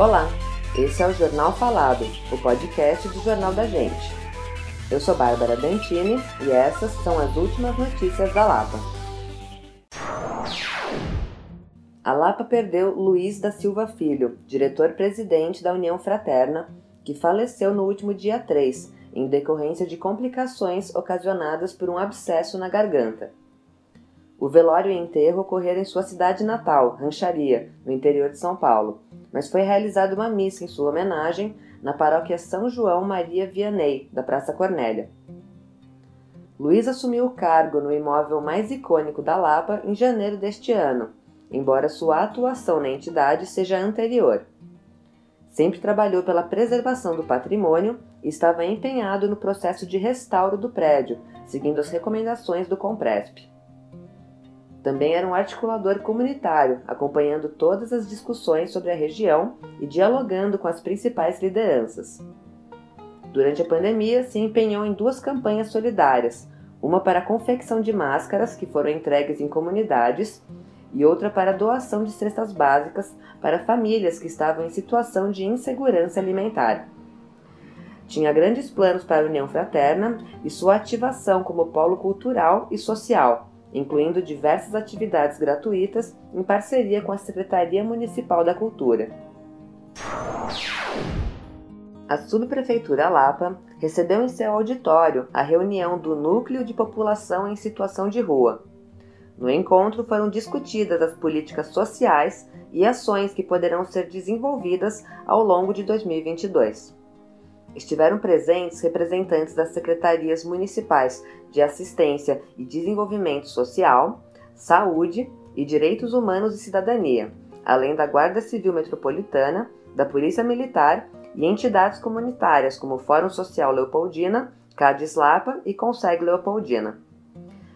Olá, esse é o Jornal Falado, o podcast do Jornal da Gente. Eu sou Bárbara Dantini e essas são as últimas notícias da Lapa. A Lapa perdeu Luiz da Silva Filho, diretor-presidente da União Fraterna, que faleceu no último dia 3, em decorrência de complicações ocasionadas por um abscesso na garganta. O velório e enterro ocorreram em sua cidade natal, Rancharia, no interior de São Paulo, mas foi realizada uma missa em sua homenagem na paróquia São João Maria Vianney, da Praça Cornélia. Luiz assumiu o cargo no imóvel mais icônico da Lapa em janeiro deste ano, embora sua atuação na entidade seja anterior. Sempre trabalhou pela preservação do patrimônio e estava empenhado no processo de restauro do prédio, seguindo as recomendações do Compresp. Também era um articulador comunitário, acompanhando todas as discussões sobre a região e dialogando com as principais lideranças. Durante a pandemia, se empenhou em duas campanhas solidárias, uma para a confecção de máscaras que foram entregues em comunidades e outra para a doação de cestas básicas para famílias que estavam em situação de insegurança alimentar. Tinha grandes planos para a União Fraterna e sua ativação como polo cultural e social, incluindo diversas atividades gratuitas em parceria com a Secretaria Municipal da Cultura. A Subprefeitura Lapa recebeu em seu auditório a reunião do Núcleo de População em Situação de Rua. No encontro foram discutidas as políticas sociais e ações que poderão ser desenvolvidas ao longo de 2022. Estiveram presentes representantes das secretarias municipais de Assistência e Desenvolvimento Social, Saúde e Direitos Humanos e Cidadania, além da Guarda Civil Metropolitana, da Polícia Militar e entidades comunitárias como Fórum Social Leopoldina, Cades Lapa e Conseg Leopoldina.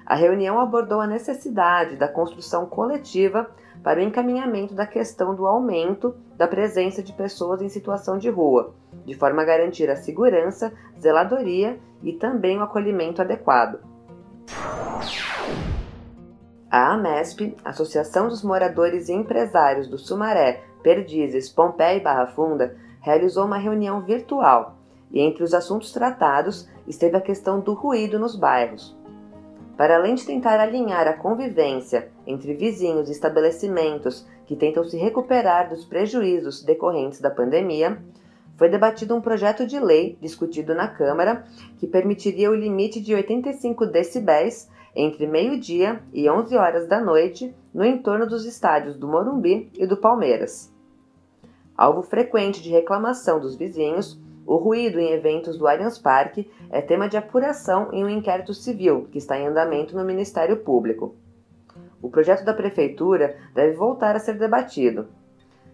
A reunião abordou a necessidade da construção coletiva para o encaminhamento da questão do aumento da presença de pessoas em situação de rua, de forma a garantir a segurança, zeladoria e também o acolhimento adequado. A AMESP, Associação dos Moradores e Empresários do Sumaré, Perdizes, Pompeia e Barra Funda, realizou uma reunião virtual e entre os assuntos tratados esteve a questão do ruído nos bairros. Para além de tentar alinhar a convivência entre vizinhos e estabelecimentos que tentam se recuperar dos prejuízos decorrentes da pandemia, foi debatido um projeto de lei discutido na Câmara que permitiria o limite de 85 decibéis entre meio-dia e 11 horas da noite no entorno dos estádios do Morumbi e do Palmeiras. Alvo frequente de reclamação dos vizinhos, o ruído em eventos do Allianz Parque é tema de apuração em um inquérito civil que está em andamento no Ministério Público. O projeto da Prefeitura deve voltar a ser debatido.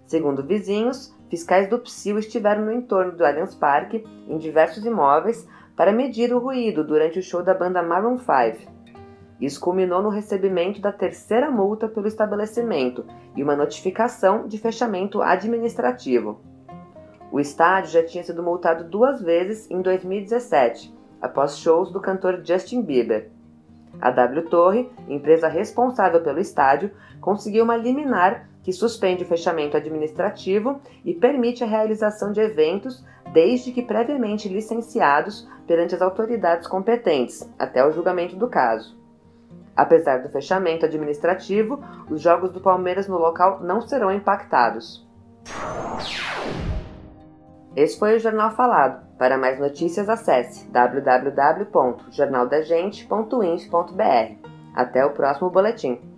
Segundo vizinhos, fiscais do PSIL estiveram no entorno do Allianz Parque, em diversos imóveis, para medir o ruído durante o show da banda Maroon 5. Isso culminou no recebimento da terceira multa pelo estabelecimento e uma notificação de fechamento administrativo. O estádio já tinha sido multado duas vezes em 2017, após shows do cantor Justin Bieber. A W Torre, empresa responsável pelo estádio, conseguiu uma liminar que suspende o fechamento administrativo e permite a realização de eventos desde que previamente licenciados perante as autoridades competentes, até o julgamento do caso. Apesar do fechamento administrativo, os jogos do Palmeiras no local não serão impactados. Esse foi o Jornal Falado. Para mais notícias, acesse www.jornaldagente.inf.br. Até o próximo boletim.